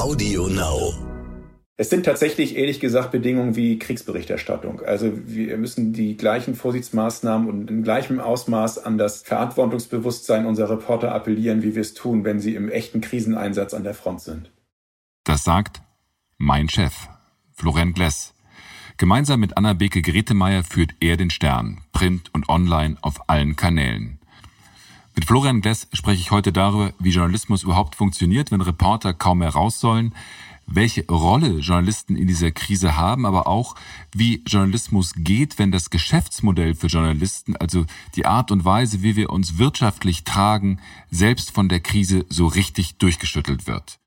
Audio Now. Es sind tatsächlich ehrlich gesagt Bedingungen wie Kriegsberichterstattung. Also wir müssen die gleichen Vorsichtsmaßnahmen und in gleichem Ausmaß an das Verantwortungsbewusstsein unserer Reporter appellieren, wie wir es tun, wenn sie im echten Kriseneinsatz an der Front sind. Das sagt mein Chef, Florian Gless. Gemeinsam mit Anna Beke Gretemeyer führt er den Stern, Print und Online auf allen Kanälen. Mit Florian Gless spreche ich heute darüber, wie Journalismus überhaupt funktioniert, wenn Reporter kaum mehr raus sollen, welche Rolle Journalisten in dieser Krise haben, aber auch, wie Journalismus geht, wenn das Geschäftsmodell für Journalisten, also die Art und Weise, wie wir uns wirtschaftlich tragen, selbst von der Krise so richtig durchgeschüttelt wird.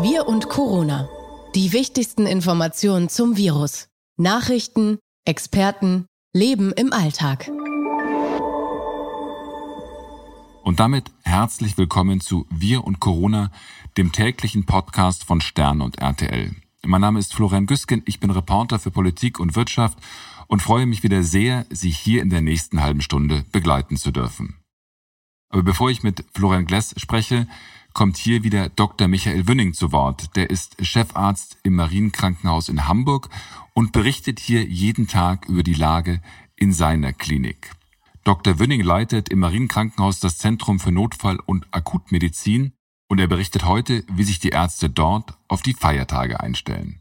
Wir und Corona. Die wichtigsten Informationen zum Virus. Nachrichten, Experten, Leben im Alltag. Und damit herzlich willkommen zu Wir und Corona, dem täglichen Podcast von Stern und RTL. Mein Name ist Florian Güsken, ich bin Reporter für Politik und Wirtschaft und freue mich wieder sehr, Sie hier in der nächsten halben Stunde begleiten zu dürfen. Aber bevor ich mit Florian Gless spreche, kommt hier wieder Dr. Michael Wünning zu Wort. Der ist Chefarzt im Marienkrankenhaus in Hamburg und berichtet hier jeden Tag über die Lage in seiner Klinik. Dr. Wünning leitet im Marienkrankenhaus das Zentrum für Notfall- und Akutmedizin und er berichtet heute, wie sich die Ärzte dort auf die Feiertage einstellen.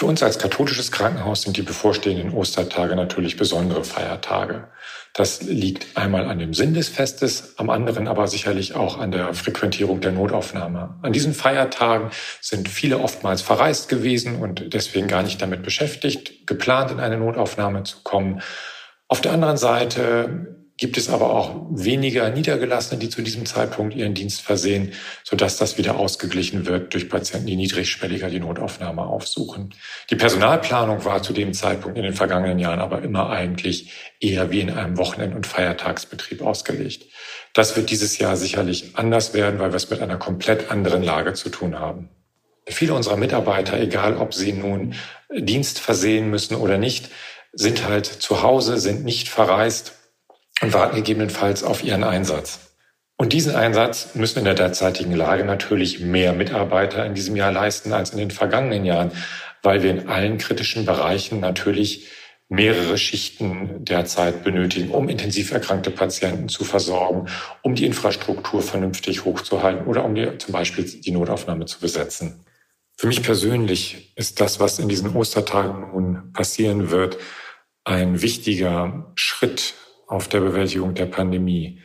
Für uns als katholisches Krankenhaus sind die bevorstehenden Ostertage natürlich besondere Feiertage. Das liegt einmal an dem Sinn des Festes, am anderen aber sicherlich auch an der Frequentierung der Notaufnahme. An diesen Feiertagen sind viele oftmals verreist gewesen und deswegen gar nicht damit beschäftigt, geplant in eine Notaufnahme zu kommen. Auf der anderen Seite gibt es aber auch weniger Niedergelassene, die zu diesem Zeitpunkt ihren Dienst versehen, sodass das wieder ausgeglichen wird durch Patienten, die niedrigschwelliger die Notaufnahme aufsuchen. Die Personalplanung war zu dem Zeitpunkt in den vergangenen Jahren aber immer eigentlich eher wie in einem Wochenend- und Feiertagsbetrieb ausgelegt. Das wird dieses Jahr sicherlich anders werden, weil wir es mit einer komplett anderen Lage zu tun haben. Viele unserer Mitarbeiter, egal ob sie nun Dienst versehen müssen oder nicht, sind halt zu Hause, sind nicht verreist und warten gegebenenfalls auf ihren Einsatz. Und diesen Einsatz müssen in der derzeitigen Lage natürlich mehr Mitarbeiter in diesem Jahr leisten als in den vergangenen Jahren, weil wir in allen kritischen Bereichen natürlich mehrere Schichten derzeit benötigen, um intensiv erkrankte Patienten zu versorgen, um die Infrastruktur vernünftig hochzuhalten oder um die, zum Beispiel die Notaufnahme zu besetzen. Für mich persönlich ist das, was in diesen Ostertagen nun passieren wird, ein wichtiger Schritt auf der Bewältigung der Pandemie.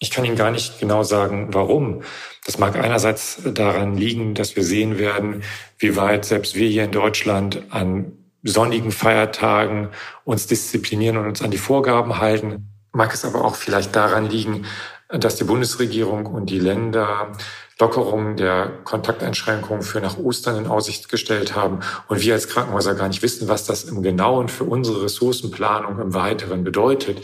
Ich kann Ihnen gar nicht genau sagen, warum. Das mag einerseits daran liegen, dass wir sehen werden, wie weit selbst wir hier in Deutschland an sonnigen Feiertagen uns disziplinieren und uns an die Vorgaben halten. Mag es aber auch vielleicht daran liegen, dass die Bundesregierung und die Länder Lockerungen der Kontakteinschränkungen für nach Ostern in Aussicht gestellt haben und wir als Krankenhäuser gar nicht wissen, was das im Genauen für unsere Ressourcenplanung im Weiteren bedeutet.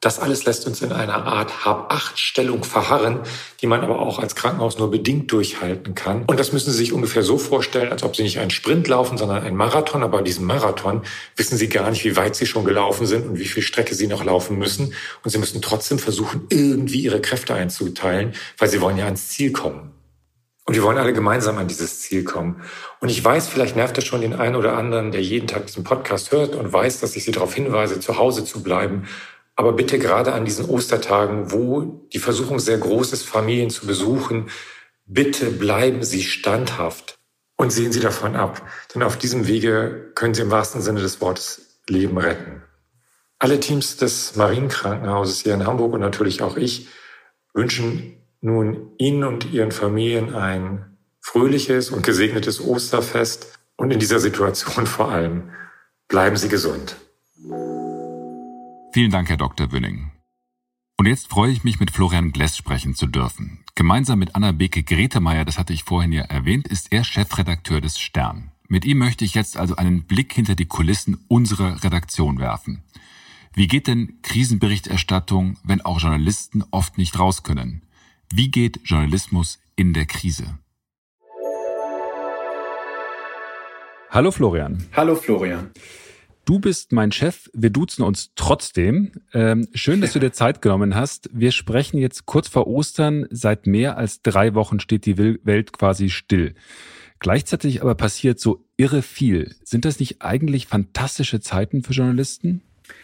Das alles lässt uns in einer Art Hab-Acht-Stellung verharren, die man aber auch als Krankenhaus nur bedingt durchhalten kann. Und das müssen Sie sich ungefähr so vorstellen, als ob Sie nicht einen Sprint laufen, sondern einen Marathon. Aber bei diesem Marathon wissen Sie gar nicht, wie weit Sie schon gelaufen sind und wie viel Strecke Sie noch laufen müssen. Und Sie müssen trotzdem versuchen, irgendwie Ihre Kräfte einzuteilen, weil Sie wollen ja ans Ziel kommen. Und wir wollen alle gemeinsam an dieses Ziel kommen. Und ich weiß, vielleicht nervt es schon den einen oder anderen, der jeden Tag diesen Podcast hört und weiß, dass ich Sie darauf hinweise, zu Hause zu bleiben aber bitte gerade an diesen Ostertagen, wo die Versuchung sehr groß ist, Familien zu besuchen, bitte bleiben Sie standhaft und sehen Sie davon ab. Denn auf diesem Wege können Sie im wahrsten Sinne des Wortes Leben retten. Alle Teams des Marienkrankenhauses hier in Hamburg und natürlich auch ich wünschen nun Ihnen und Ihren Familien ein fröhliches und gesegnetes Osterfest und in dieser Situation vor allem bleiben Sie gesund. Vielen Dank, Herr Dr. Wünning. Und jetzt freue ich mich, mit Florian Gless sprechen zu dürfen. Gemeinsam mit Anna Beke Gretemeyer, das hatte ich vorhin ja erwähnt, ist er Chefredakteur des Stern. Mit ihm möchte ich jetzt also einen Blick hinter die Kulissen unserer Redaktion werfen. Wie geht denn Krisenberichterstattung, wenn auch Journalisten oft nicht raus können? Wie geht Journalismus in der Krise? Hallo Florian. Hallo Florian. Du bist mein Chef, wir duzen uns trotzdem. Ähm, schön, dass du dir Zeit genommen hast. Wir sprechen jetzt kurz vor Ostern. Seit mehr als drei Wochen steht die Welt quasi still. Gleichzeitig aber passiert so irre viel. Sind das nicht eigentlich fantastische Zeiten für Journalisten?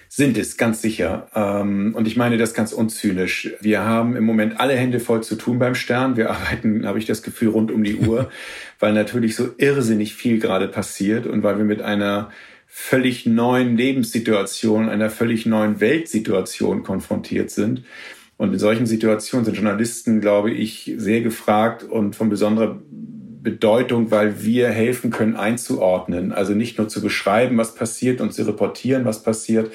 Sind es, ganz sicher. Ähm, und ich meine das ganz unzynisch. Wir haben im Moment alle Hände voll zu tun beim Stern. Wir arbeiten, habe ich das Gefühl, rund um die Uhr, weil natürlich so irrsinnig viel gerade passiert und weil wir mit einer völlig neuen Lebenssituation, einer völlig neuen Weltsituation konfrontiert sind. Und in solchen Situationen sind Journalisten, glaube ich, sehr gefragt und von besonderer Bedeutung, weil wir helfen können einzuordnen. Also nicht nur zu beschreiben, was passiert und zu reportieren, was passiert,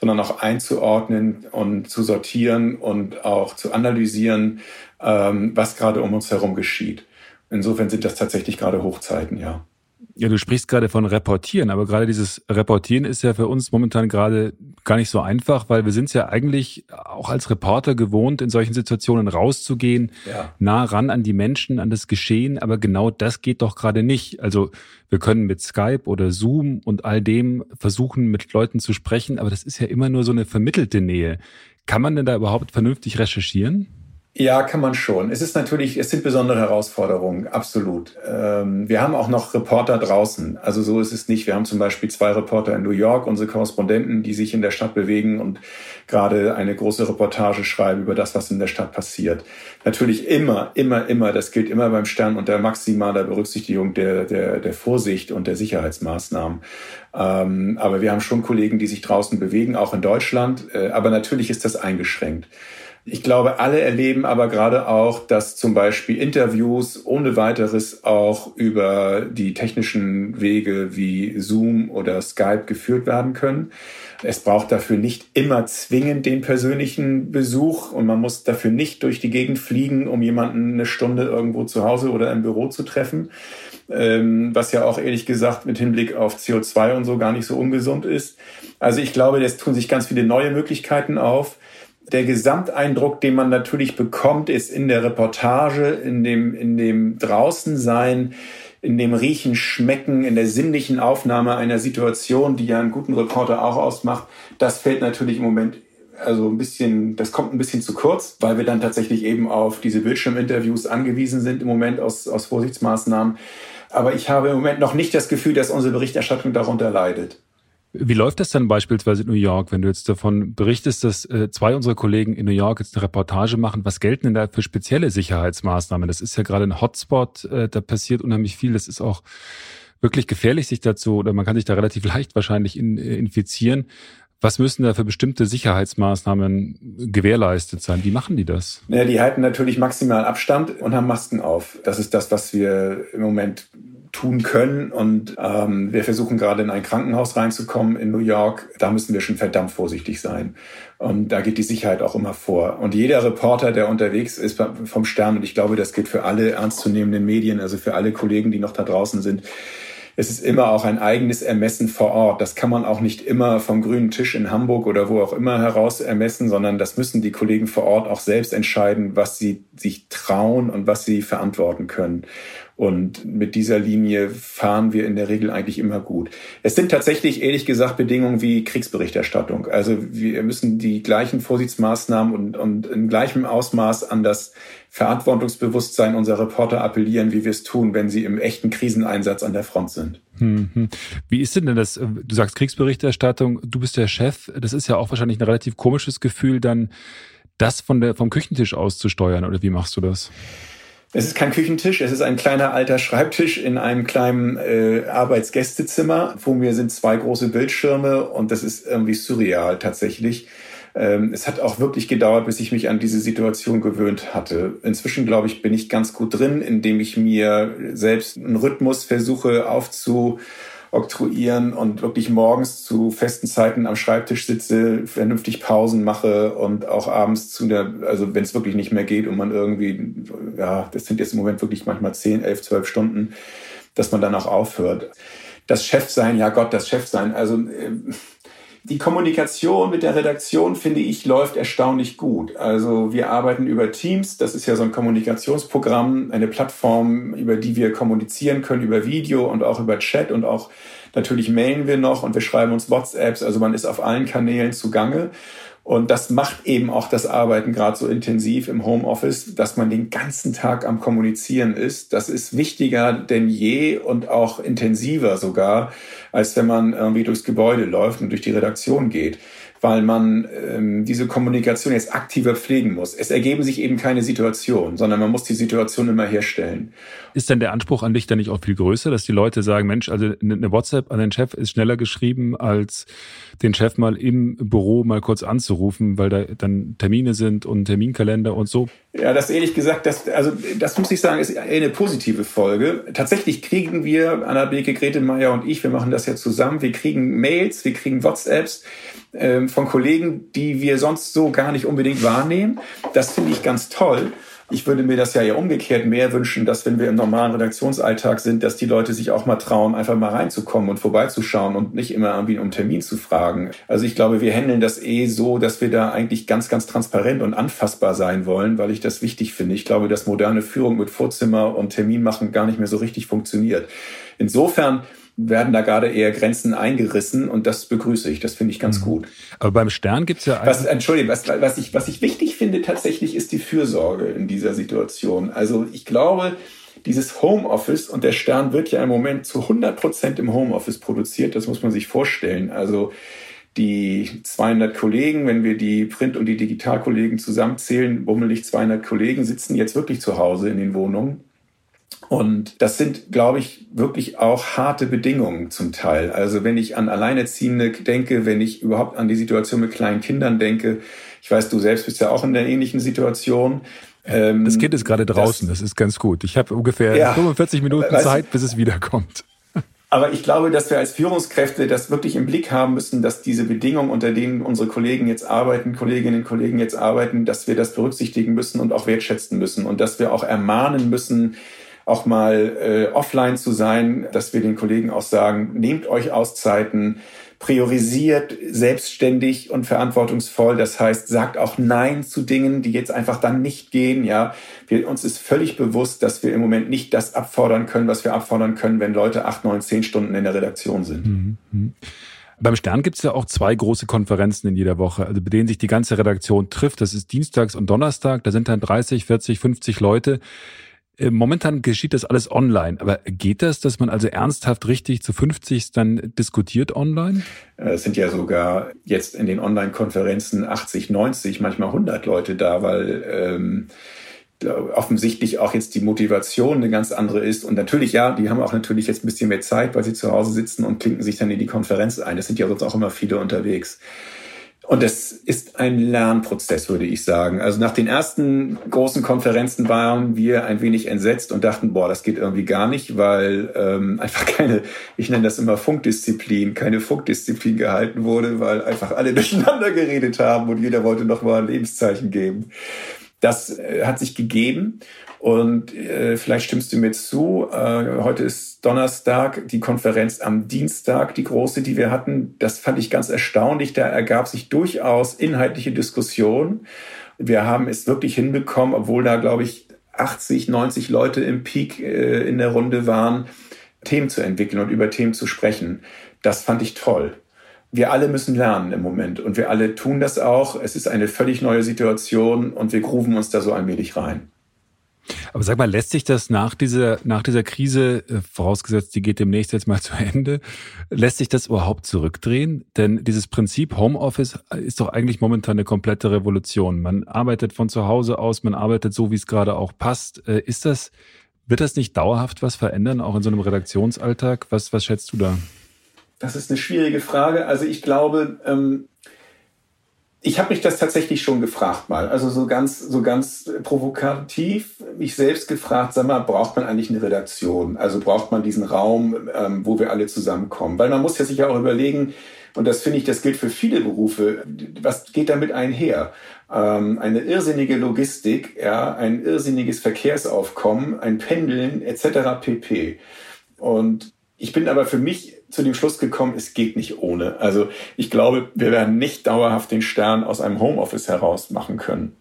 sondern auch einzuordnen und zu sortieren und auch zu analysieren, ähm, was gerade um uns herum geschieht. Insofern sind das tatsächlich gerade Hochzeiten, ja. Ja, du sprichst gerade von Reportieren, aber gerade dieses Reportieren ist ja für uns momentan gerade gar nicht so einfach, weil wir sind es ja eigentlich auch als Reporter gewohnt, in solchen Situationen rauszugehen, ja. nah ran an die Menschen, an das Geschehen, aber genau das geht doch gerade nicht. Also wir können mit Skype oder Zoom und all dem versuchen, mit Leuten zu sprechen, aber das ist ja immer nur so eine vermittelte Nähe. Kann man denn da überhaupt vernünftig recherchieren? Ja, kann man schon. Es ist natürlich, es sind besondere Herausforderungen, absolut. Ähm, wir haben auch noch Reporter draußen. Also so ist es nicht. Wir haben zum Beispiel zwei Reporter in New York, unsere Korrespondenten, die sich in der Stadt bewegen und gerade eine große Reportage schreiben über das, was in der Stadt passiert. Natürlich immer, immer, immer, das gilt immer beim Stern unter maximaler Berücksichtigung der, der, der Vorsicht und der Sicherheitsmaßnahmen. Ähm, aber wir haben schon Kollegen, die sich draußen bewegen, auch in Deutschland. Äh, aber natürlich ist das eingeschränkt. Ich glaube, alle erleben aber gerade auch, dass zum Beispiel Interviews ohne weiteres auch über die technischen Wege wie Zoom oder Skype geführt werden können. Es braucht dafür nicht immer zwingend den persönlichen Besuch und man muss dafür nicht durch die Gegend fliegen, um jemanden eine Stunde irgendwo zu Hause oder im Büro zu treffen, ähm, was ja auch ehrlich gesagt mit Hinblick auf CO2 und so gar nicht so ungesund ist. Also ich glaube, es tun sich ganz viele neue Möglichkeiten auf der Gesamteindruck, den man natürlich bekommt, ist in der Reportage, in dem, in dem Draußensein, in dem Riechen, Schmecken, in der sinnlichen Aufnahme einer Situation, die ja einen guten Reporter auch ausmacht. Das fällt natürlich im Moment also ein bisschen, das kommt ein bisschen zu kurz, weil wir dann tatsächlich eben auf diese Bildschirminterviews angewiesen sind im Moment aus, aus Vorsichtsmaßnahmen. Aber ich habe im Moment noch nicht das Gefühl, dass unsere Berichterstattung darunter leidet. Wie läuft das dann beispielsweise in New York, wenn du jetzt davon berichtest, dass äh, zwei unserer Kollegen in New York jetzt eine Reportage machen? Was gelten denn da für spezielle Sicherheitsmaßnahmen? Das ist ja gerade ein Hotspot, äh, da passiert unheimlich viel. Das ist auch wirklich gefährlich, sich dazu, oder man kann sich da relativ leicht wahrscheinlich in, äh, infizieren. Was müssen da für bestimmte Sicherheitsmaßnahmen gewährleistet sein? Wie machen die das? Ja, die halten natürlich maximal Abstand und haben Masken auf. Das ist das, was wir im Moment tun können. Und ähm, wir versuchen gerade in ein Krankenhaus reinzukommen in New York. Da müssen wir schon verdammt vorsichtig sein. Und da geht die Sicherheit auch immer vor. Und jeder Reporter, der unterwegs ist vom Stern, und ich glaube, das gilt für alle ernstzunehmenden Medien, also für alle Kollegen, die noch da draußen sind, es ist immer auch ein eigenes Ermessen vor Ort. Das kann man auch nicht immer vom grünen Tisch in Hamburg oder wo auch immer heraus ermessen, sondern das müssen die Kollegen vor Ort auch selbst entscheiden, was sie sich trauen und was sie verantworten können. Und mit dieser Linie fahren wir in der Regel eigentlich immer gut. Es sind tatsächlich, ehrlich gesagt, Bedingungen wie Kriegsberichterstattung. Also wir müssen die gleichen Vorsichtsmaßnahmen und, und in gleichem Ausmaß an das Verantwortungsbewusstsein unserer Reporter appellieren, wie wir es tun, wenn sie im echten Kriseneinsatz an der Front sind. Mhm. Wie ist denn das? Du sagst Kriegsberichterstattung, du bist der Chef. Das ist ja auch wahrscheinlich ein relativ komisches Gefühl, dann das von der, vom Küchentisch aus zu steuern. Oder wie machst du das? Es ist kein Küchentisch, es ist ein kleiner alter Schreibtisch in einem kleinen äh, Arbeitsgästezimmer. Vor mir sind zwei große Bildschirme und das ist irgendwie surreal tatsächlich. Ähm, es hat auch wirklich gedauert, bis ich mich an diese Situation gewöhnt hatte. Inzwischen, glaube ich, bin ich ganz gut drin, indem ich mir selbst einen Rhythmus versuche aufzu oktroyieren und wirklich morgens zu festen Zeiten am Schreibtisch sitze, vernünftig Pausen mache und auch abends zu der, also wenn es wirklich nicht mehr geht und man irgendwie, ja, das sind jetzt im Moment wirklich manchmal 10, 11, 12 Stunden, dass man dann auch aufhört. Das Chefsein, ja Gott, das Chefsein, also äh, Die Kommunikation mit der Redaktion, finde ich, läuft erstaunlich gut. Also wir arbeiten über Teams. Das ist ja so ein Kommunikationsprogramm, eine Plattform, über die wir kommunizieren können, über Video und auch über Chat und auch natürlich mailen wir noch und wir schreiben uns WhatsApps. Also man ist auf allen Kanälen zugange. Und das macht eben auch das Arbeiten gerade so intensiv im Homeoffice, dass man den ganzen Tag am Kommunizieren ist. Das ist wichtiger denn je und auch intensiver sogar, als wenn man irgendwie durchs Gebäude läuft und durch die Redaktion geht weil man ähm, diese Kommunikation jetzt aktiver pflegen muss. Es ergeben sich eben keine Situationen, sondern man muss die Situation immer herstellen. Ist denn der Anspruch an dich dann nicht auch viel größer, dass die Leute sagen, Mensch, also eine WhatsApp an den Chef ist schneller geschrieben, als den Chef mal im Büro mal kurz anzurufen, weil da dann Termine sind und Terminkalender und so? Ja, das ehrlich gesagt, das, also das muss ich sagen, ist eine positive Folge. Tatsächlich kriegen wir, Anna Beke, Grete Meyer und ich, wir machen das ja zusammen, wir kriegen Mails, wir kriegen WhatsApps, ähm, von Kollegen, die wir sonst so gar nicht unbedingt wahrnehmen. Das finde ich ganz toll. Ich würde mir das ja ja umgekehrt mehr wünschen, dass wenn wir im normalen Redaktionsalltag sind, dass die Leute sich auch mal trauen, einfach mal reinzukommen und vorbeizuschauen und nicht immer irgendwie um Termin zu fragen. Also ich glaube, wir handeln das eh so, dass wir da eigentlich ganz, ganz transparent und anfassbar sein wollen, weil ich das wichtig finde. Ich glaube, dass moderne Führung mit Vorzimmer und Termin machen gar nicht mehr so richtig funktioniert. Insofern werden da gerade eher Grenzen eingerissen und das begrüße ich. Das finde ich ganz mhm. gut. Aber beim Stern gibt es ja was, Entschuldigung, was, was, ich, was ich wichtig finde tatsächlich ist die Fürsorge in dieser Situation. Also ich glaube, dieses Homeoffice und der Stern wird ja im Moment zu 100 Prozent im Homeoffice produziert. Das muss man sich vorstellen. Also die 200 Kollegen, wenn wir die Print- und die Digitalkollegen zusammenzählen, bummelig 200 Kollegen sitzen jetzt wirklich zu Hause in den Wohnungen und das sind, glaube ich, wirklich auch harte Bedingungen zum Teil. Also wenn ich an Alleinerziehende denke, wenn ich überhaupt an die Situation mit kleinen Kindern denke, ich weiß, du selbst bist ja auch in der ähnlichen Situation. Ähm, das Kind ist gerade draußen, das, das, ist ganz gut. Ich habe ungefähr ja, 45 Minuten Zeit, bis es wiederkommt. Aber ich glaube, dass wir als Führungskräfte das wirklich im Blick haben müssen, dass diese Bedingungen, unter denen unsere Kollegen jetzt arbeiten, Kolleginnen und Kollegen jetzt arbeiten, dass wir das berücksichtigen müssen und auch wertschätzen müssen und dass wir auch ermahnen müssen, auch mal äh, offline zu sein, dass wir den Kollegen auch sagen, nehmt euch Auszeiten, priorisiert selbstständig und verantwortungsvoll. Das heißt, sagt auch Nein zu Dingen, die jetzt einfach dann nicht gehen. Ja, wir, uns ist völlig bewusst, dass wir im Moment nicht das abfordern können, was wir abfordern können, wenn Leute acht, neun, zehn Stunden in der Redaktion sind. Mhm. mhm. Beim Stern gibt es ja auch zwei große Konferenzen in jeder Woche, also bei denen sich die ganze Redaktion trifft. Das ist Dienstags und Donnerstag. Da sind dann 30, 40, 50 Leute. Äh, momentan geschieht das alles online, aber geht das, dass man also ernsthaft richtig zu 50 dann diskutiert online? Äh, es sind ja sogar jetzt in den Online-Konferenzen 80, 90, manchmal 100 Leute da, weil ähm, offensichtlich auch jetzt die Motivation eine ganz andere ist. Und natürlich, ja, die haben auch natürlich jetzt ein bisschen mehr Zeit, weil sie zu Hause sitzen und klinken sich dann in die Konferenz ein. Es sind ja sonst auch immer viele unterwegs. Und das ist ein Lernprozess, würde ich sagen. Also nach den ersten großen Konferenzen waren wir ein wenig entsetzt und dachten, boah, das geht irgendwie gar nicht, weil ähm, einfach keine, ich nenne das immer Funkdisziplin, keine Funkdisziplin gehalten wurde, weil einfach alle durcheinander geredet haben und jeder wollte noch mal ein Lebenszeichen geben. Das äh, hat sich gegeben und äh, vielleicht stimmst du mir zu. Äh, heute ist Donnerstag, die Konferenz am Dienstag, die große, die wir hatten. Das fand ich ganz erstaunlich. Da ergab sich durchaus inhaltliche Diskussion. Wir haben es wirklich hinbekommen, obwohl da, glaube ich, 80, 90 Leute im Peak äh, in der Runde waren, Themen zu entwickeln und über Themen zu sprechen. Das fand ich toll wir alle müssen lernen im Moment und wir alle tun das auch. Es ist eine völlig neue Situation und wir grooven uns da so allmählich rein. Aber sag mal, lässt sich das nach dieser, nach dieser Krise, äh, vorausgesetzt, die geht demnächst jetzt mal zu Ende, lässt sich das überhaupt zurückdrehen? Denn dieses Prinzip Homeoffice ist doch eigentlich momentan eine komplette Revolution. Man arbeitet von zu Hause aus, man arbeitet so, wie es gerade auch passt. Äh, ist das, wird das nicht dauerhaft was verändern, auch in so einem Redaktionsalltag? Was, was schätzt du da? Das ist eine schwierige Frage. Also ich glaube, ähm, ich habe mich das tatsächlich schon gefragt mal. Also so ganz, so ganz provokativ mich selbst gefragt, sag mal, braucht man eigentlich eine Redaktion? Also braucht man diesen Raum, ähm, wo wir alle zusammenkommen? Weil man muss ja sich ja auch überlegen, und das finde ich, das gilt für viele Berufe, was geht damit einher? Ähm, eine irrsinnige Logistik, ja, ein irrsinniges Verkehrsaufkommen, ein Pendeln etc. pp. Und ich bin aber für mich zu dem Schluss gekommen, es geht nicht ohne. Also ich glaube, wir werden nicht dauerhaft den Stern aus einem Homeoffice heraus machen können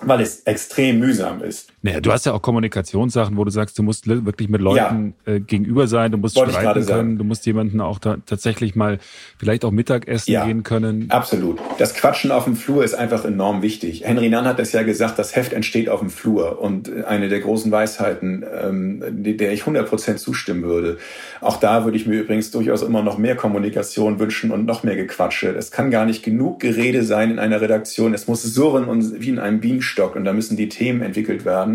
weil es extrem mühsam ist. Naja, du hast ja auch Kommunikationssachen, wo du sagst, du musst wirklich mit Leuten ja. äh, gegenüber sein, du musst Wollte streiten können, du musst jemanden auch da, tatsächlich mal vielleicht auch Mittagessen ja, gehen können. Absolut. Das Quatschen auf dem Flur ist einfach enorm wichtig. Henry Nann hat das ja gesagt, das Heft entsteht auf dem Flur und eine der großen Weisheiten, ähm, der ich 100% zustimmen würde. Auch da würde ich mir übrigens durchaus immer noch mehr Kommunikation wünschen und noch mehr Gequatsche. Es kann gar nicht genug Gerede sein in einer Redaktion. Es muss surren und wie in einem Bienenstock und da müssen die Themen entwickelt werden.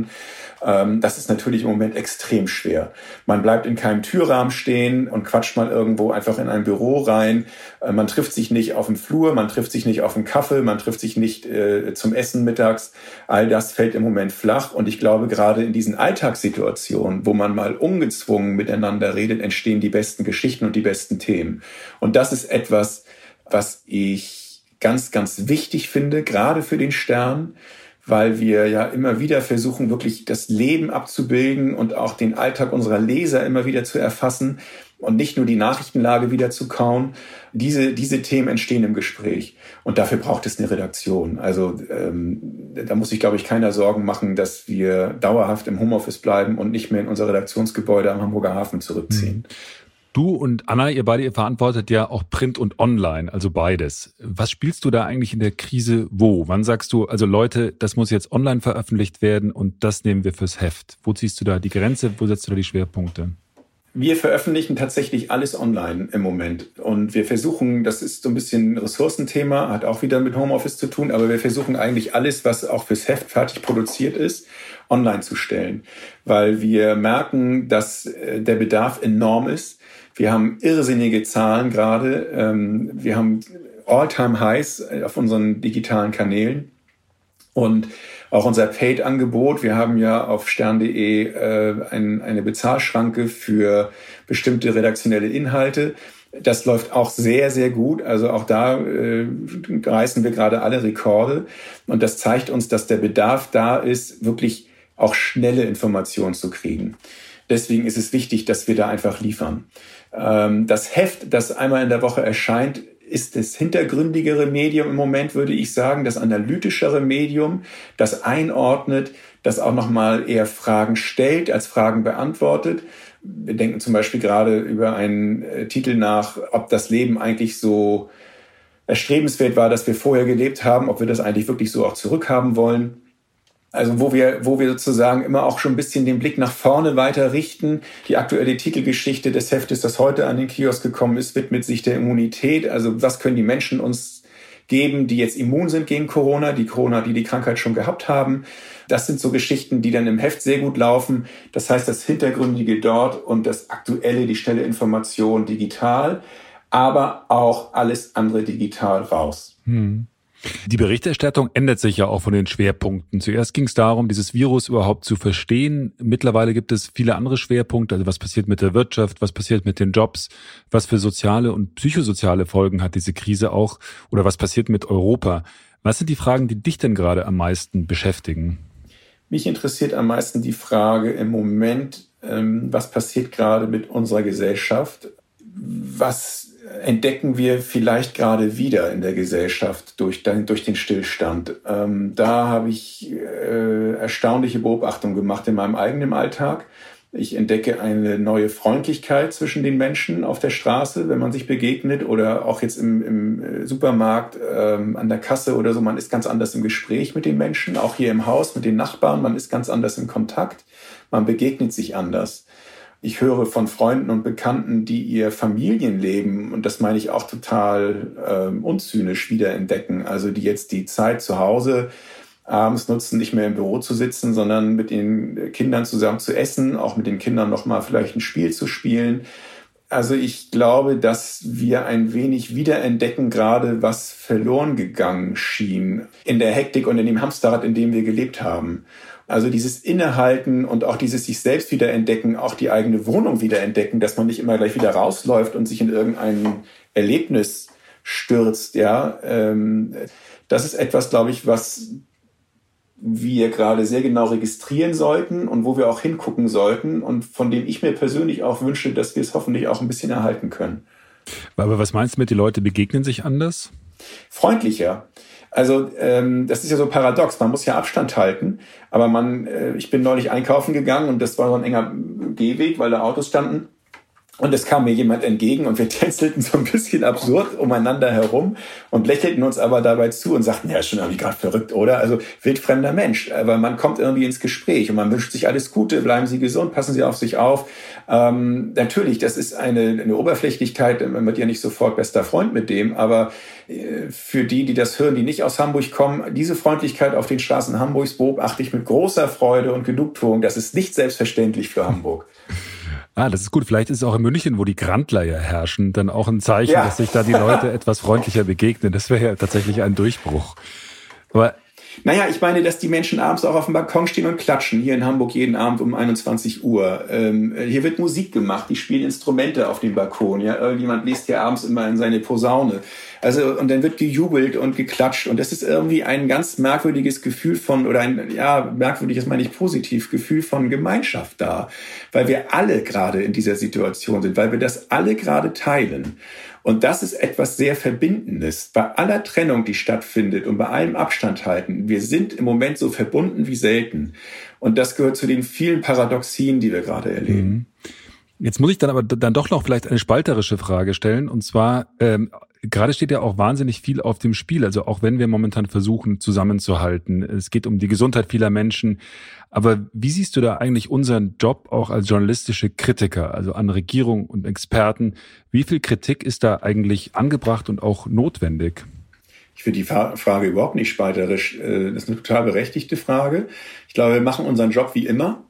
Ähm, das ist natürlich im Moment extrem schwer. Man bleibt in keinem Türrahmen stehen und quatscht mal irgendwo einfach in ein Büro rein. Äh, man trifft sich nicht auf dem Flur, man trifft sich nicht auf dem Kaffee, man trifft sich nicht äh, zum Essen mittags. All das fällt im Moment flach und ich glaube, gerade in diesen Alltagssituationen, wo man mal ungezwungen miteinander redet, entstehen die besten Geschichten und die besten Themen. Und das ist etwas, was ich ganz, ganz wichtig finde, gerade für den Stern weil wir ja immer wieder versuchen, wirklich das Leben abzubilden und auch den Alltag unserer Leser immer wieder zu erfassen und nicht nur die Nachrichtenlage wieder zu kauen. Diese, diese Themen entstehen im Gespräch und dafür braucht es eine Redaktion. Also ähm, da muss sich, glaube ich, keiner Sorgen machen, dass wir dauerhaft im Homeoffice bleiben und nicht mehr in unser Redaktionsgebäude am Hamburger Hafen zurückziehen. Mhm. Du und Anna, ihr beide, ihr verantwortet ja auch Print und Online, also beides. Was spielst du da eigentlich in der Krise wo? Wann sagst du, also Leute, das muss jetzt online veröffentlicht werden und das nehmen wir fürs Heft? Wo ziehst du da die Grenze? Wo setzt du da die Schwerpunkte? Wir veröffentlichen tatsächlich alles online im Moment. Und wir versuchen, das ist so ein bisschen ein Ressourcenthema, hat auch wieder mit Homeoffice zu tun, aber wir versuchen eigentlich alles, was auch fürs Heft fertig produziert ist, online zu stellen. Weil wir merken, dass äh, der Bedarf enorm ist wir haben irrsinnige Zahlen gerade. Ähm, wir haben All-Time-Highs auf unseren digitalen Kanälen. Und auch unser Paid-Angebot. Wir haben ja auf stern.de äh, ein, eine Bezahlschranke für bestimmte redaktionelle Inhalte. Das läuft auch sehr, sehr gut. Also auch da äh, reißen wir gerade alle Rekorde. Und das zeigt uns, dass der Bedarf da ist, wirklich auch schnelle Informationen zu kriegen. Deswegen ist es wichtig, dass wir da einfach liefern. Ähm, das Heft, das einmal in der Woche erscheint, ist das hintergründigere Medium im Moment, würde ich sagen, das analytischere Medium, das einordnet, das auch nochmal eher Fragen stellt, als Fragen beantwortet. Wir denken zum Beispiel gerade über einen äh, Titel nach, ob das Leben eigentlich so erstrebenswert war, dass wir vorher gelebt haben, ob wir das eigentlich wirklich so auch zurückhaben wollen. Also wo wir, wo wir sozusagen immer auch schon ein bisschen den Blick nach vorne weiter richten. Die aktuelle Titelgeschichte des Heftes, das heute an den Kiosk gekommen ist, widmet sich der Immunität. Also was können die Menschen uns geben, die jetzt immun sind gegen Corona, die Corona, die die Krankheit schon gehabt haben. Das sind so Geschichten, die dann im Heft sehr gut laufen. Das heißt, das Hintergründige dort und das Aktuelle, die schnelle Information digital, aber auch alles andere digital raus. Hm. Die Berichterstattung ändert sich ja auch von den Schwerpunkten. Zuerst ging es darum, dieses Virus überhaupt zu verstehen. Mittlerweile gibt es viele andere Schwerpunkte. Also was passiert mit der Wirtschaft, was passiert mit den Jobs, was für soziale und psychosoziale Folgen hat diese Krise auch oder was passiert mit Europa. Was sind die Fragen, die dich denn gerade am meisten beschäftigen? Mich interessiert am meisten die Frage im Moment, ähm, was passiert gerade mit unserer Gesellschaft? Was entdecken wir vielleicht gerade wieder in der Gesellschaft durch, durch den Stillstand. Ähm, da habe ich äh, erstaunliche Beobachtungen gemacht in meinem eigenen Alltag. Ich entdecke eine neue Freundlichkeit zwischen den Menschen auf der Straße, wenn man sich begegnet oder auch jetzt im, im äh, Supermarkt, ähm, an der Kasse oder so. Man ist ganz anders im Gespräch mit den Menschen, auch hier im Haus mit den Nachbarn. Man ist ganz anders im Kontakt. Man begegnet sich anders. Ich höre von Freunden und Bekannten, die ihr Familienleben, und das meine ich auch total ähm, unzynisch, wiederentdecken. Also die jetzt die Zeit zu Hause abends nutzen, nicht mehr im Büro zu sitzen, sondern mit den Kindern zusammen zu essen, auch mit den Kindern nochmal vielleicht ein Spiel zu spielen. Also ich glaube, dass wir ein wenig wiederentdecken gerade, was verloren gegangen schien in der Hektik und in dem Hamsterrad, in dem wir gelebt haben. Also dieses Innehalten und auch dieses sich selbst wiederentdecken, auch die eigene Wohnung wiederentdecken, dass man nicht immer gleich wieder rausläuft und sich in irgendein Erlebnis stürzt, ja. Ähm, das ist etwas, glaube ich, was wir gerade sehr genau registrieren sollten und wo wir auch hingucken sollten und von dem ich mir persönlich auch wünsche, dass wir es hoffentlich auch ein bisschen erhalten können. Aber was meinst du mit, die Leute begegnen sich anders? Freundlicher. Also ähm, das ist ja so paradox. Man muss ja Abstand halten, aber man, äh, ich bin neulich einkaufen gegangen und das war so ein enger Gehweg, weil da Autos standen. Und es kam mir jemand entgegen und wir tänzelten so ein bisschen absurd umeinander herum und lächelten uns aber dabei zu und sagten, ja, schon irgendwie gerade verrückt, oder? Also wildfremder Mensch. Aber man kommt irgendwie ins Gespräch und man wünscht sich alles Gute, bleiben Sie gesund, passen Sie auf sich auf. Ähm, natürlich, das ist eine, eine Oberflächlichkeit, man wird ja nicht sofort bester Freund mit dem, aber äh, für die, die das hören, die nicht aus Hamburg kommen, diese Freundlichkeit auf den Straßen Hamburgs beobachte ich mit großer Freude und Genugtuung. Das ist nicht selbstverständlich für Hamburg. Ah, das ist gut. Vielleicht ist es auch in München, wo die Grandler ja herrschen, dann auch ein Zeichen, ja. dass sich da die Leute etwas freundlicher begegnen. Das wäre ja tatsächlich ein Durchbruch. Aber naja, ich meine, dass die Menschen abends auch auf dem Balkon stehen und klatschen. Hier in Hamburg jeden Abend um 21 Uhr. Ähm, hier wird Musik gemacht, die spielen Instrumente auf dem Balkon. Ja, irgendjemand liest hier abends immer in seine Posaune. Also, und dann wird gejubelt und geklatscht. Und das ist irgendwie ein ganz merkwürdiges Gefühl von, oder ein, ja, merkwürdiges meine ich positiv, Gefühl von Gemeinschaft da. Weil wir alle gerade in dieser Situation sind, weil wir das alle gerade teilen. Und das ist etwas sehr Verbindendes. Bei aller Trennung, die stattfindet und bei allem Abstand halten, wir sind im Moment so verbunden wie selten. Und das gehört zu den vielen Paradoxien, die wir gerade erleben. Jetzt muss ich dann aber dann doch noch vielleicht eine spalterische Frage stellen. Und zwar, ähm, gerade steht ja auch wahnsinnig viel auf dem Spiel. Also auch wenn wir momentan versuchen, zusammenzuhalten. Es geht um die Gesundheit vieler Menschen. Aber wie siehst du da eigentlich unseren Job auch als journalistische Kritiker, also an Regierung und Experten? Wie viel Kritik ist da eigentlich angebracht und auch notwendig? Ich finde die Frage überhaupt nicht spalterisch. Äh, das ist eine total berechtigte Frage. Ich glaube, wir machen unseren Job wie immer.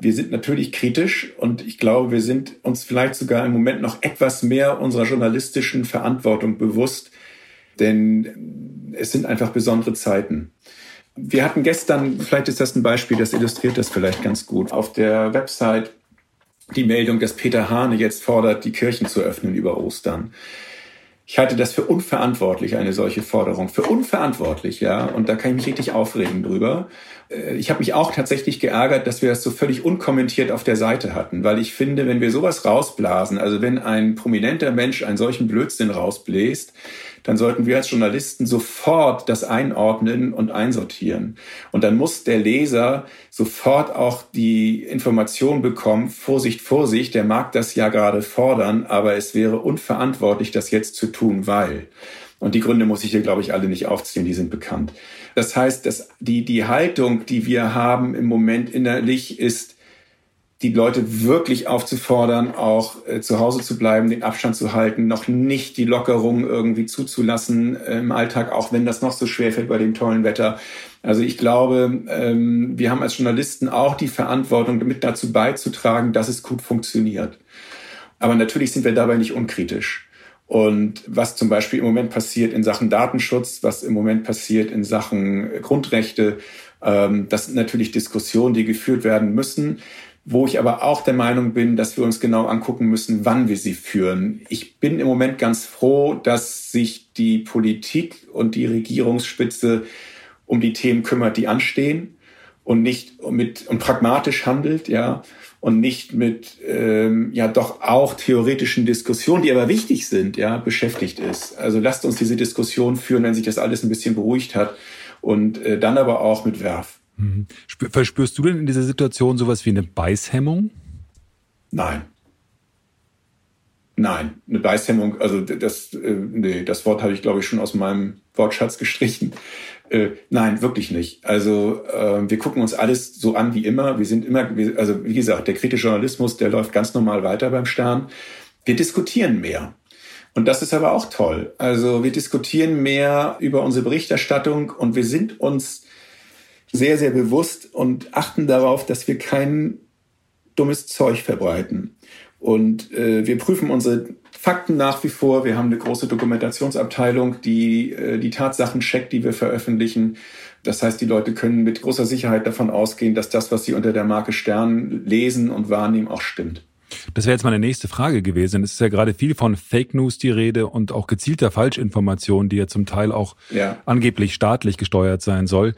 Wir sind natürlich kritisch und ich glaube, wir sind uns vielleicht sogar im Moment noch etwas mehr unserer journalistischen Verantwortung bewusst, denn es sind einfach besondere Zeiten. Wir hatten gestern, vielleicht ist das ein Beispiel, das illustriert das vielleicht ganz gut, auf der Website die Meldung, dass Peter Hane jetzt fordert, die Kirchen zu öffnen über Ostern. Ich halte das für unverantwortlich, eine solche Forderung. Für unverantwortlich, ja. Und da kann ich mich richtig aufregen drüber. Äh, ich habe mich auch tatsächlich geärgert, dass wir das so völlig unkommentiert auf der Seite hatten, weil ich finde, wenn wir sowas rausblasen, also wenn ein prominenter Mensch einen solchen Blödsinn rausbläst, dann sollten wir als Journalisten sofort das einordnen und einsortieren. Und dann muss der Leser sofort auch die Information bekommen, Vorsicht, Vorsicht, der mag das ja gerade fordern, aber es wäre unverantwortlich, das jetzt zu tun, weil. Und die Gründe muss ich hier, glaube ich, alle nicht aufzählen, die sind bekannt. Das heißt, dass die, die Haltung, die wir haben im Moment innerlich, ist, die Leute wirklich aufzufordern, auch äh, zu Hause zu bleiben, den Abstand zu halten, noch nicht die Lockerung irgendwie zuzulassen äh, im Alltag, auch wenn das noch so schwer fällt bei dem tollen Wetter. Also ich glaube, ähm, wir haben als Journalisten auch die Verantwortung, mit dazu beizutragen, dass es gut funktioniert. Aber natürlich sind wir dabei nicht unkritisch. Und was zum Beispiel im Moment passiert in Sachen Datenschutz, was im Moment passiert in Sachen Grundrechte, ähm, das sind natürlich Diskussionen, die geführt werden müssen wo ich aber auch der Meinung bin, dass wir uns genau angucken müssen, wann wir sie führen. Ich bin im Moment ganz froh, dass sich die Politik und die Regierungsspitze um die Themen kümmert, die anstehen und nicht mit und pragmatisch handelt, ja, und nicht mit ähm, ja doch auch theoretischen Diskussionen, die aber wichtig sind, ja, beschäftigt ist. Also lasst uns diese Diskussion führen, wenn sich das alles ein bisschen beruhigt hat und äh, dann aber auch mit Werf. Mhm. Verspürst du denn in dieser Situation sowas wie eine Beißhemmung? Nein. Nein, eine Beißhemmung, also das, äh, nee, das Wort habe ich, glaube ich, schon aus meinem Wortschatz gestrichen. Äh, nein, wirklich nicht. Also äh, wir gucken uns alles so an wie immer. Wir sind immer, also wie gesagt, der kritische Journalismus, der läuft ganz normal weiter beim Stern. Wir diskutieren mehr. Und das ist aber auch toll. Also wir diskutieren mehr über unsere Berichterstattung und wir sind uns sehr, sehr bewusst und achten darauf, dass wir kein dummes Zeug verbreiten. Und äh, wir prüfen unsere Fakten nach wie vor. Wir haben eine große Dokumentationsabteilung, die äh, die Tatsachen checkt, die wir veröffentlichen. Das heißt, die Leute können mit großer Sicherheit davon ausgehen, dass das, was sie unter der Marke Stern lesen und wahrnehmen, auch stimmt. Das wäre jetzt meine nächste Frage gewesen. Es ist ja gerade viel von Fake News die Rede und auch gezielter Falschinformation, die ja zum Teil auch ja. angeblich staatlich gesteuert sein soll.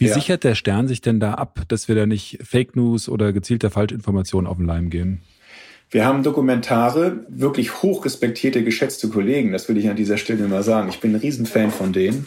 Wie ja. sichert der Stern sich denn da ab, dass wir da nicht Fake News oder gezielte Falschinformationen auf den Leim gehen? Wir haben Dokumentare, wirklich hoch respektierte, geschätzte Kollegen, das will ich an dieser Stelle mal sagen. Ich bin ein Riesenfan von denen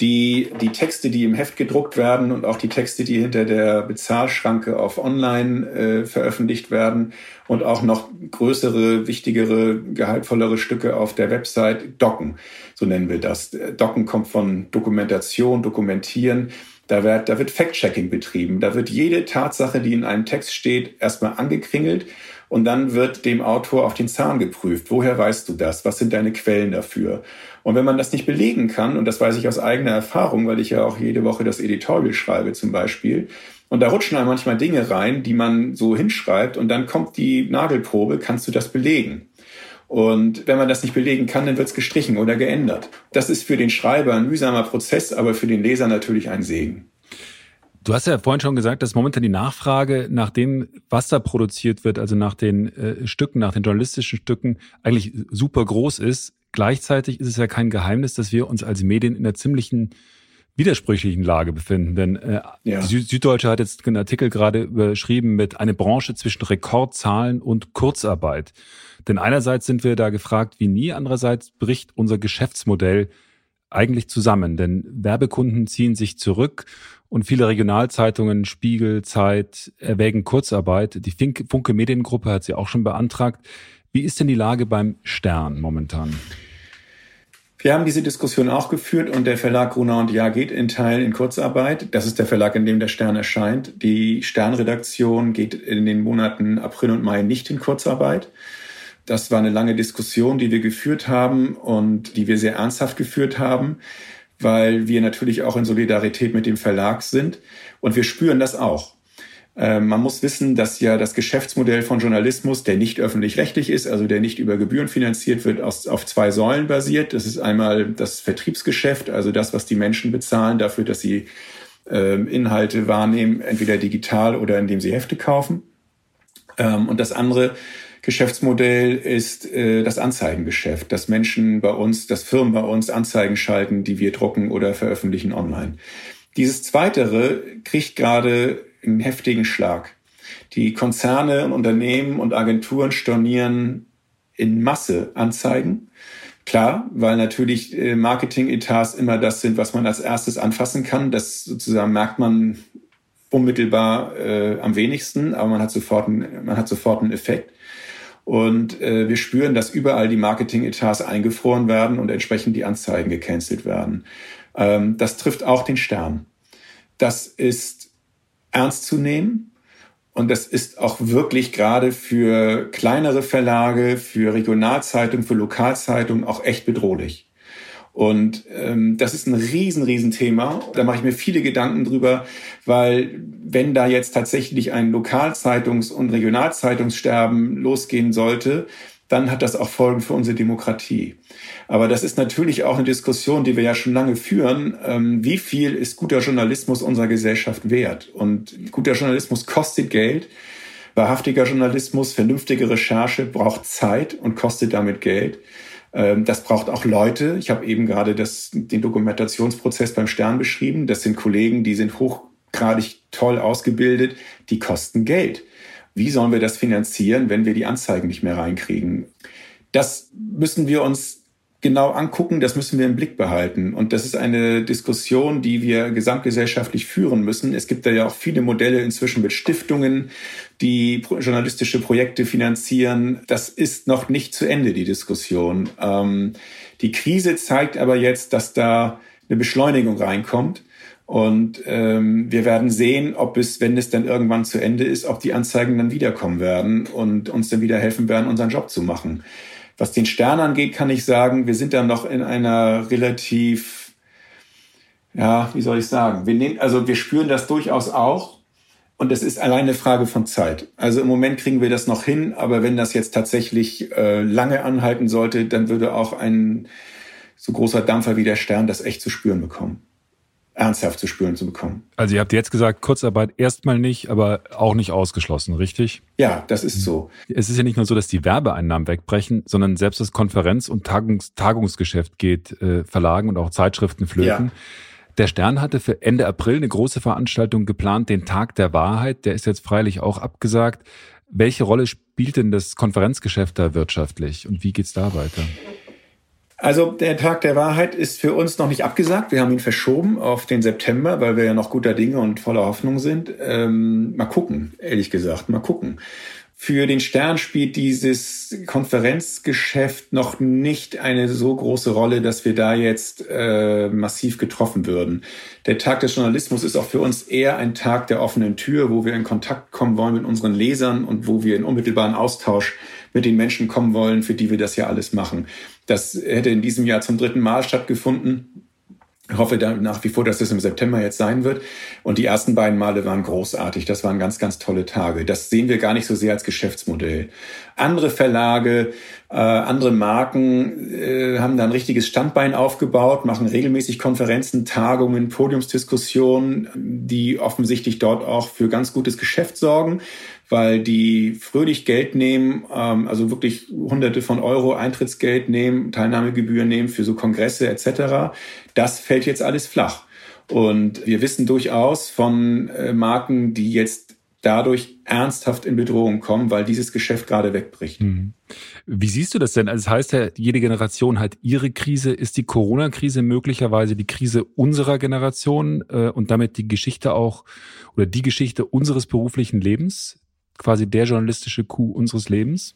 die, die Texte, die im Heft gedruckt werden und auch die Texte, die hinter der Bezahlschranke auf Online äh, veröffentlicht werden und auch noch größere, wichtigere, gehaltvollere Stücke auf der Website docken. So nennen wir das. Docken kommt von Dokumentation, Dokumentieren. Da wird, da wird Fact-Checking betrieben. Da wird jede Tatsache, die in einem Text steht, erstmal angekringelt und dann wird dem Autor auf den Zahn geprüft. Woher weißt du das? Was sind deine Quellen dafür? Und wenn man das nicht belegen kann, und das weiß ich aus eigener Erfahrung, weil ich ja auch jede Woche das Editorial schreibe zum Beispiel, und da rutschen einem manchmal Dinge rein, die man so hinschreibt, und dann kommt die Nagelprobe, kannst du das belegen? Und wenn man das nicht belegen kann, dann wird es gestrichen oder geändert. Das ist für den Schreiber ein mühsamer Prozess, aber für den Leser natürlich ein Segen. Du hast ja vorhin schon gesagt, dass momentan die Nachfrage nach dem, was da produziert wird, also nach den äh, Stücken, nach den journalistischen Stücken, eigentlich super groß ist. Gleichzeitig ist es ja kein Geheimnis, dass wir uns als Medien in einer ziemlichen widersprüchlichen Lage befinden. Denn äh, ja. die Süddeutsche hat jetzt einen Artikel gerade überschrieben mit einer Branche zwischen Rekordzahlen und Kurzarbeit. Denn einerseits sind wir da gefragt wie nie, andererseits bricht unser Geschäftsmodell eigentlich zusammen. Denn Werbekunden ziehen sich zurück und viele Regionalzeitungen, Spiegel, Zeit erwägen Kurzarbeit. Die Funke Mediengruppe hat sie auch schon beantragt. Wie ist denn die Lage beim Stern momentan? Wir haben diese Diskussion auch geführt und der Verlag Gruner und Jahr geht in Teil in Kurzarbeit. Das ist der Verlag, in dem der Stern erscheint. Die Sternredaktion geht in den Monaten April und Mai nicht in Kurzarbeit. Das war eine lange Diskussion, die wir geführt haben und die wir sehr ernsthaft geführt haben weil wir natürlich auch in Solidarität mit dem Verlag sind und wir spüren das auch. Ähm, man muss wissen, dass ja das Geschäftsmodell von Journalismus, der nicht öffentlich-rechtlich ist, also der nicht über Gebühren finanziert wird, auf zwei Säulen basiert. Das ist einmal das Vertriebsgeschäft, also das, was die Menschen bezahlen dafür, dass sie ähm, Inhalte wahrnehmen, entweder digital oder indem sie Hefte kaufen. Ähm, und das andere Geschäftsmodell ist äh, das Anzeigengeschäft, dass Menschen bei uns, dass Firmen bei uns Anzeigen schalten, die wir drucken oder veröffentlichen online. Dieses Zweitere kriegt gerade einen heftigen Schlag. Die Konzerne und Unternehmen und Agenturen stornieren in Masse Anzeigen. Klar, weil natürlich äh, Marketing-Etats immer das sind, was man als erstes anfassen kann. Das sozusagen merkt man unmittelbar äh, am wenigsten, aber man hat sofort, man hat sofort einen Effekt. Und äh, wir spüren, dass überall die Marketing-Etats eingefroren werden und entsprechend die Anzeigen gecancelt werden. Ähm, das trifft auch den Stern. Das ist ernst zu nehmen. Und das ist auch wirklich gerade für kleinere Verlage, für Regionalzeitungen, für Lokalzeitungen auch echt bedrohlich. Und ähm, das ist ein riesen, riesen Thema. Da mache ich mir viele Gedanken drüber, weil wenn da jetzt tatsächlich ein Lokalzeitungs- und Regionalzeitungssterben losgehen sollte, dann hat das auch Folgen für unsere Demokratie. Aber das ist natürlich auch eine Diskussion, die wir ja schon lange führen. Ähm, wie viel ist guter Journalismus unserer Gesellschaft wert? Und guter Journalismus kostet Geld. Wahrhaftiger Journalismus, vernünftige Recherche braucht Zeit und kostet damit Geld. Ähm, das braucht auch Leute. Ich habe eben gerade das, den Dokumentationsprozess beim Stern beschrieben. Das sind Kollegen, die sind hochgradig toll ausgebildet, die kosten Geld. Wie sollen wir das finanzieren, wenn wir die Anzeigen nicht mehr reinkriegen? Das müssen wir uns genau angucken, das müssen wir im Blick behalten. Und das ist eine Diskussion, die wir gesamtgesellschaftlich führen müssen. Es gibt da ja auch viele Modelle inzwischen mit Stiftungen, die journalistische Projekte finanzieren. Das ist noch nicht zu Ende, die Diskussion. Ähm, die Krise zeigt aber jetzt, dass da eine Beschleunigung reinkommt. Und ähm, wir werden sehen, ob es, wenn es dann irgendwann zu Ende ist, ob die Anzeigen dann wiederkommen werden und uns dann wieder helfen werden, unseren Job zu machen. Was den Stern angeht, kann ich sagen, wir sind da noch in einer relativ, ja, wie soll ich sagen, wir nehmen, also wir spüren das durchaus auch. Und es ist alleine eine Frage von Zeit. Also im Moment kriegen wir das noch hin, aber wenn das jetzt tatsächlich äh, lange anhalten sollte, dann würde auch ein so großer Dampfer wie der Stern das echt zu spüren bekommen ernsthaft zu spüren zu bekommen. Also ihr habt jetzt gesagt, Kurzarbeit erstmal nicht, aber auch nicht ausgeschlossen, richtig? Ja, das ist so. Es ist ja nicht nur so, dass die Werbeeinnahmen wegbrechen, sondern selbst das Konferenz- und Tagungs Tagungsgeschäft geht äh, Verlagen und auch Zeitschriften flöten. Ja. Der Stern hatte für Ende April eine große Veranstaltung geplant, den Tag der Wahrheit. Der ist jetzt freilich auch abgesagt. Welche Rolle spielt denn das Konferenzgeschäft da wirtschaftlich und wie geht's da weiter? Also der Tag der Wahrheit ist für uns noch nicht abgesagt. Wir haben ihn verschoben auf den September, weil wir ja noch guter Dinge und voller Hoffnung sind. Ähm, mal gucken, ehrlich gesagt, mal gucken. Für den Stern spielt dieses Konferenzgeschäft noch nicht eine so große Rolle, dass wir da jetzt äh, massiv getroffen würden. Der Tag des Journalismus ist auch für uns eher ein Tag der offenen Tür, wo wir in Kontakt kommen wollen mit unseren Lesern und wo wir in unmittelbaren Austausch mit den Menschen kommen wollen, für die wir das ja alles machen. Das hätte in diesem Jahr zum dritten Mal stattgefunden. Ich hoffe dann nach wie vor, dass das im September jetzt sein wird. Und die ersten beiden Male waren großartig. Das waren ganz, ganz tolle Tage. Das sehen wir gar nicht so sehr als Geschäftsmodell. Andere Verlage, äh, andere Marken äh, haben da ein richtiges Standbein aufgebaut, machen regelmäßig Konferenzen, Tagungen, Podiumsdiskussionen, die offensichtlich dort auch für ganz gutes Geschäft sorgen weil die fröhlich Geld nehmen, ähm, also wirklich Hunderte von Euro Eintrittsgeld nehmen, Teilnahmegebühren nehmen für so Kongresse etc. Das fällt jetzt alles flach. Und wir wissen durchaus von äh, Marken, die jetzt dadurch ernsthaft in Bedrohung kommen, weil dieses Geschäft gerade wegbricht. Mhm. Wie siehst du das denn? Also es heißt ja, jede Generation hat ihre Krise. Ist die Corona-Krise möglicherweise die Krise unserer Generation äh, und damit die Geschichte auch oder die Geschichte unseres beruflichen Lebens? Quasi der journalistische Coup unseres Lebens?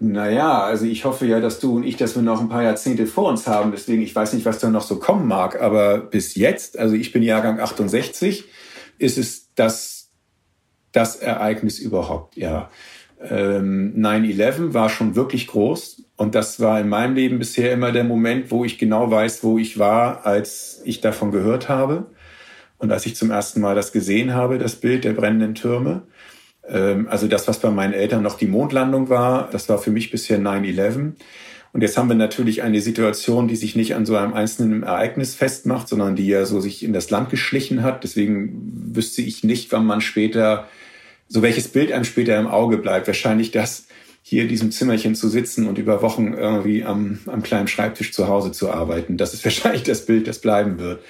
Naja, also ich hoffe ja, dass du und ich, dass wir noch ein paar Jahrzehnte vor uns haben. Deswegen, ich weiß nicht, was da noch so kommen mag. Aber bis jetzt, also ich bin Jahrgang 68, ist es das, das Ereignis überhaupt, ja. Ähm, 9-11 war schon wirklich groß. Und das war in meinem Leben bisher immer der Moment, wo ich genau weiß, wo ich war, als ich davon gehört habe. Und als ich zum ersten Mal das gesehen habe, das Bild der brennenden Türme. Ähm, also das, was bei meinen Eltern noch die Mondlandung war, das war für mich bisher 9-11. Und jetzt haben wir natürlich eine Situation, die sich nicht an so einem einzelnen Ereignis festmacht, sondern die ja so sich in das Land geschlichen hat. Deswegen wüsste ich nicht, wann man später, so welches Bild einem später im Auge bleibt. Wahrscheinlich das, hier in diesem Zimmerchen zu sitzen und über Wochen irgendwie am, am kleinen Schreibtisch zu Hause zu arbeiten. Das ist wahrscheinlich das Bild, das bleiben wird.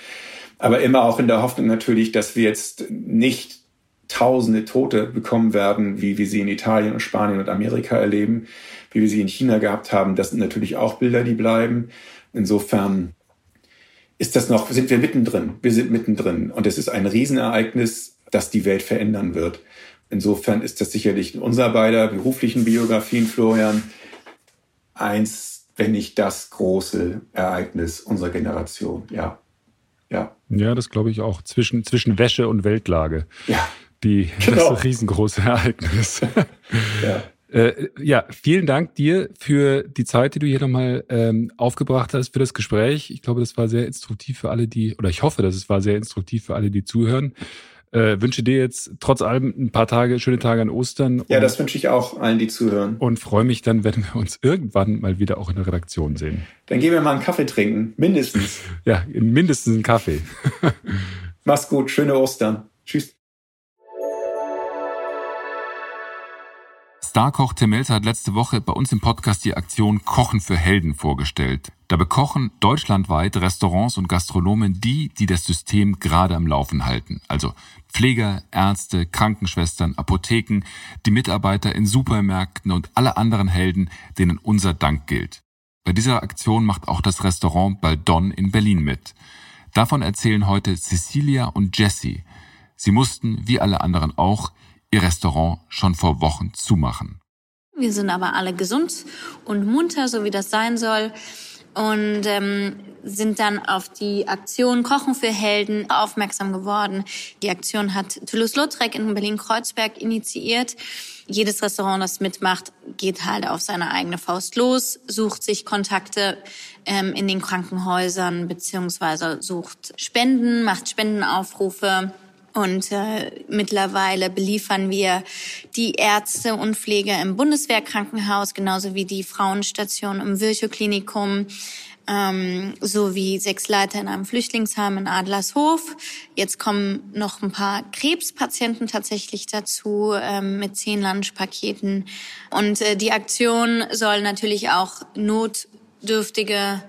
Aber immer auch in der Hoffnung natürlich, dass wir jetzt nicht tausende Tote bekommen werden, wie wir sie in Italien und Spanien und Amerika erleben, wie wir sie in China gehabt haben. Das sind natürlich auch Bilder, die bleiben. Insofern ist das noch, sind wir mittendrin. Wir sind mittendrin. Und es ist ein Riesenereignis, das die Welt verändern wird. Insofern ist das sicherlich in unserer beider beruflichen Biografien, Florian, eins, wenn nicht das große Ereignis unserer Generation. Ja. Ja. Ja, das glaube ich auch. Zwischen, zwischen Wäsche und Weltlage. Ja die, genau. das riesengroße Ereignis. ja. Äh, ja, vielen Dank dir für die Zeit, die du hier nochmal ähm, aufgebracht hast, für das Gespräch. Ich glaube, das war sehr instruktiv für alle, die, oder ich hoffe, dass es war sehr instruktiv für alle, die zuhören. Äh, wünsche dir jetzt trotz allem ein paar Tage, schöne Tage an Ostern. Ja, das wünsche ich auch allen, die zuhören. Und freue mich dann, wenn wir uns irgendwann mal wieder auch in der Redaktion sehen. Dann gehen wir mal einen Kaffee trinken, mindestens. ja, mindestens einen Kaffee. Mach's gut, schöne Ostern. Tschüss. Starkoch Tim Melzer hat letzte Woche bei uns im Podcast die Aktion Kochen für Helden vorgestellt. Da bekochen deutschlandweit Restaurants und Gastronomen die, die das System gerade am Laufen halten. Also Pfleger, Ärzte, Krankenschwestern, Apotheken, die Mitarbeiter in Supermärkten und alle anderen Helden, denen unser Dank gilt. Bei dieser Aktion macht auch das Restaurant Baldon in Berlin mit. Davon erzählen heute Cecilia und Jessie. Sie mussten, wie alle anderen auch, ihr Restaurant schon vor Wochen zumachen. Wir sind aber alle gesund und munter, so wie das sein soll. Und ähm, sind dann auf die Aktion Kochen für Helden aufmerksam geworden. Die Aktion hat Toulouse-Lautrec in Berlin-Kreuzberg initiiert. Jedes Restaurant, das mitmacht, geht halt auf seine eigene Faust los, sucht sich Kontakte ähm, in den Krankenhäusern beziehungsweise sucht Spenden, macht Spendenaufrufe und äh, mittlerweile beliefern wir die Ärzte und Pfleger im Bundeswehrkrankenhaus, genauso wie die Frauenstation im Virchow-Klinikum, ähm, sowie sechs Leiter in einem Flüchtlingsheim in Adlershof. Jetzt kommen noch ein paar Krebspatienten tatsächlich dazu ähm, mit zehn Lunchpaketen. Und äh, die Aktion soll natürlich auch notdürftige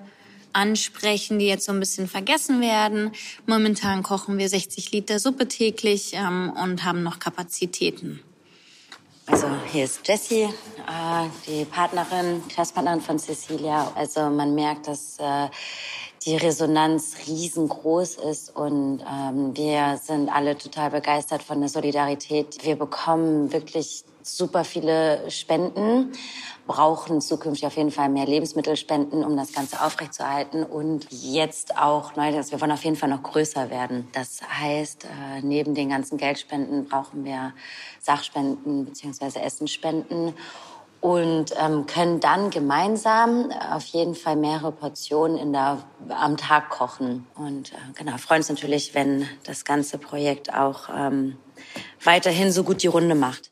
ansprechen, die jetzt so ein bisschen vergessen werden. Momentan kochen wir 60 Liter Suppe täglich ähm, und haben noch Kapazitäten. Also hier ist Jessie, äh, die Partnerin, Geschäftspartnerin von Cecilia. Also man merkt, dass äh, die Resonanz riesengroß ist und ähm, wir sind alle total begeistert von der Solidarität. Wir bekommen wirklich super viele Spenden, brauchen zukünftig auf jeden Fall mehr Lebensmittelspenden, um das Ganze aufrechtzuerhalten und jetzt auch neu, wir wollen auf jeden Fall noch größer werden. Das heißt, äh, neben den ganzen Geldspenden brauchen wir Sachspenden bzw. Essenspenden und ähm, können dann gemeinsam auf jeden Fall mehrere Portionen in der, am Tag kochen. Und äh, genau, freuen uns natürlich, wenn das ganze Projekt auch ähm, weiterhin so gut die Runde macht.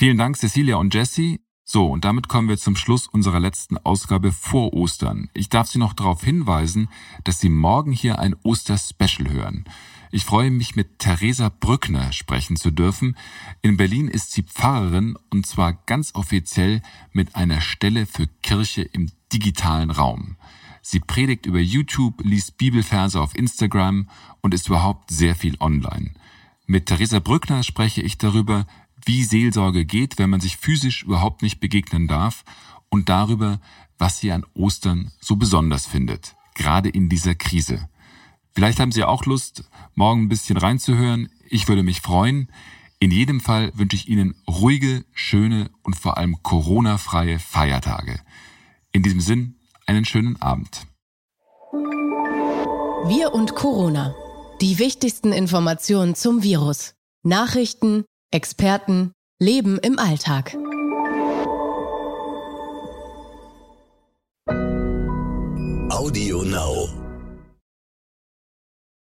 Vielen Dank, Cecilia und Jessie. So, und damit kommen wir zum Schluss unserer letzten Ausgabe vor Ostern. Ich darf Sie noch darauf hinweisen, dass Sie morgen hier ein Oster-Special hören. Ich freue mich, mit Theresa Brückner sprechen zu dürfen. In Berlin ist sie Pfarrerin und zwar ganz offiziell mit einer Stelle für Kirche im digitalen Raum. Sie predigt über YouTube, liest Bibelverse auf Instagram und ist überhaupt sehr viel online. Mit Theresa Brückner spreche ich darüber, wie Seelsorge geht, wenn man sich physisch überhaupt nicht begegnen darf und darüber, was sie an Ostern so besonders findet, gerade in dieser Krise. Vielleicht haben Sie auch Lust, morgen ein bisschen reinzuhören. Ich würde mich freuen. In jedem Fall wünsche ich Ihnen ruhige, schöne und vor allem Corona-freie Feiertage. In diesem Sinn, einen schönen Abend. Wir und Corona. Die wichtigsten Informationen zum Virus. Nachrichten, Experten, Leben im Alltag. Audio Now.